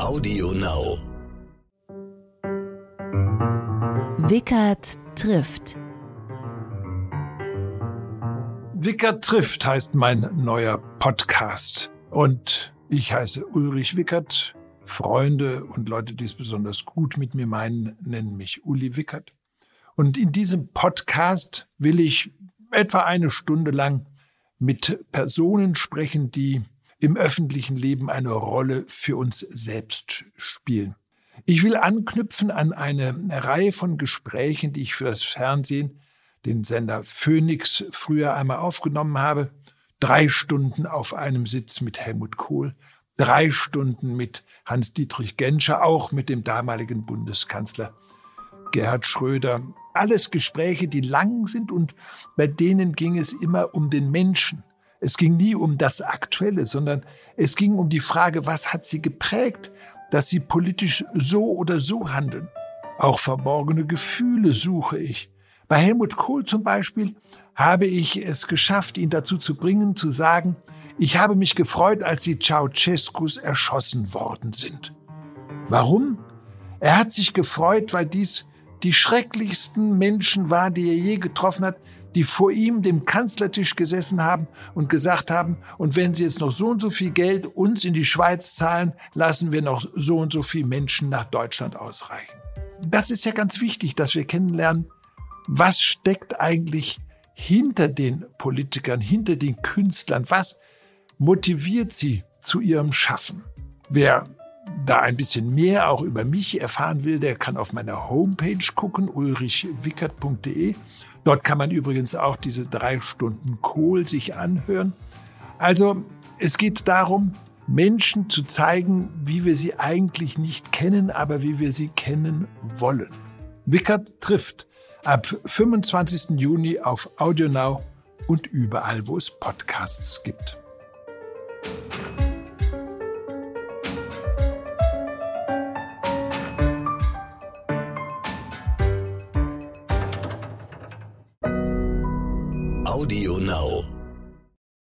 Audio Now. Wickert trifft. Wickert trifft heißt mein neuer Podcast. Und ich heiße Ulrich Wickert. Freunde und Leute, die es besonders gut mit mir meinen, nennen mich Uli Wickert. Und in diesem Podcast will ich etwa eine Stunde lang mit Personen sprechen, die im öffentlichen Leben eine Rolle für uns selbst spielen. Ich will anknüpfen an eine Reihe von Gesprächen, die ich für das Fernsehen, den Sender Phoenix, früher einmal aufgenommen habe. Drei Stunden auf einem Sitz mit Helmut Kohl, drei Stunden mit Hans-Dietrich Genscher, auch mit dem damaligen Bundeskanzler Gerhard Schröder. Alles Gespräche, die lang sind und bei denen ging es immer um den Menschen. Es ging nie um das Aktuelle, sondern es ging um die Frage, was hat sie geprägt, dass sie politisch so oder so handeln. Auch verborgene Gefühle suche ich. Bei Helmut Kohl zum Beispiel habe ich es geschafft, ihn dazu zu bringen, zu sagen, ich habe mich gefreut, als die Ceausescus erschossen worden sind. Warum? Er hat sich gefreut, weil dies die schrecklichsten Menschen waren, die er je getroffen hat, die vor ihm dem Kanzlertisch gesessen haben und gesagt haben, und wenn Sie jetzt noch so und so viel Geld uns in die Schweiz zahlen, lassen wir noch so und so viel Menschen nach Deutschland ausreichen. Das ist ja ganz wichtig, dass wir kennenlernen, was steckt eigentlich hinter den Politikern, hinter den Künstlern, was motiviert sie zu ihrem Schaffen. Wer da ein bisschen mehr auch über mich erfahren will, der kann auf meiner Homepage gucken, ulrichwickert.de. Dort kann man übrigens auch diese drei Stunden Kohl sich anhören. Also es geht darum, Menschen zu zeigen, wie wir sie eigentlich nicht kennen, aber wie wir sie kennen wollen. Wickert trifft ab 25. Juni auf AudioNow und überall, wo es Podcasts gibt. Audio Now.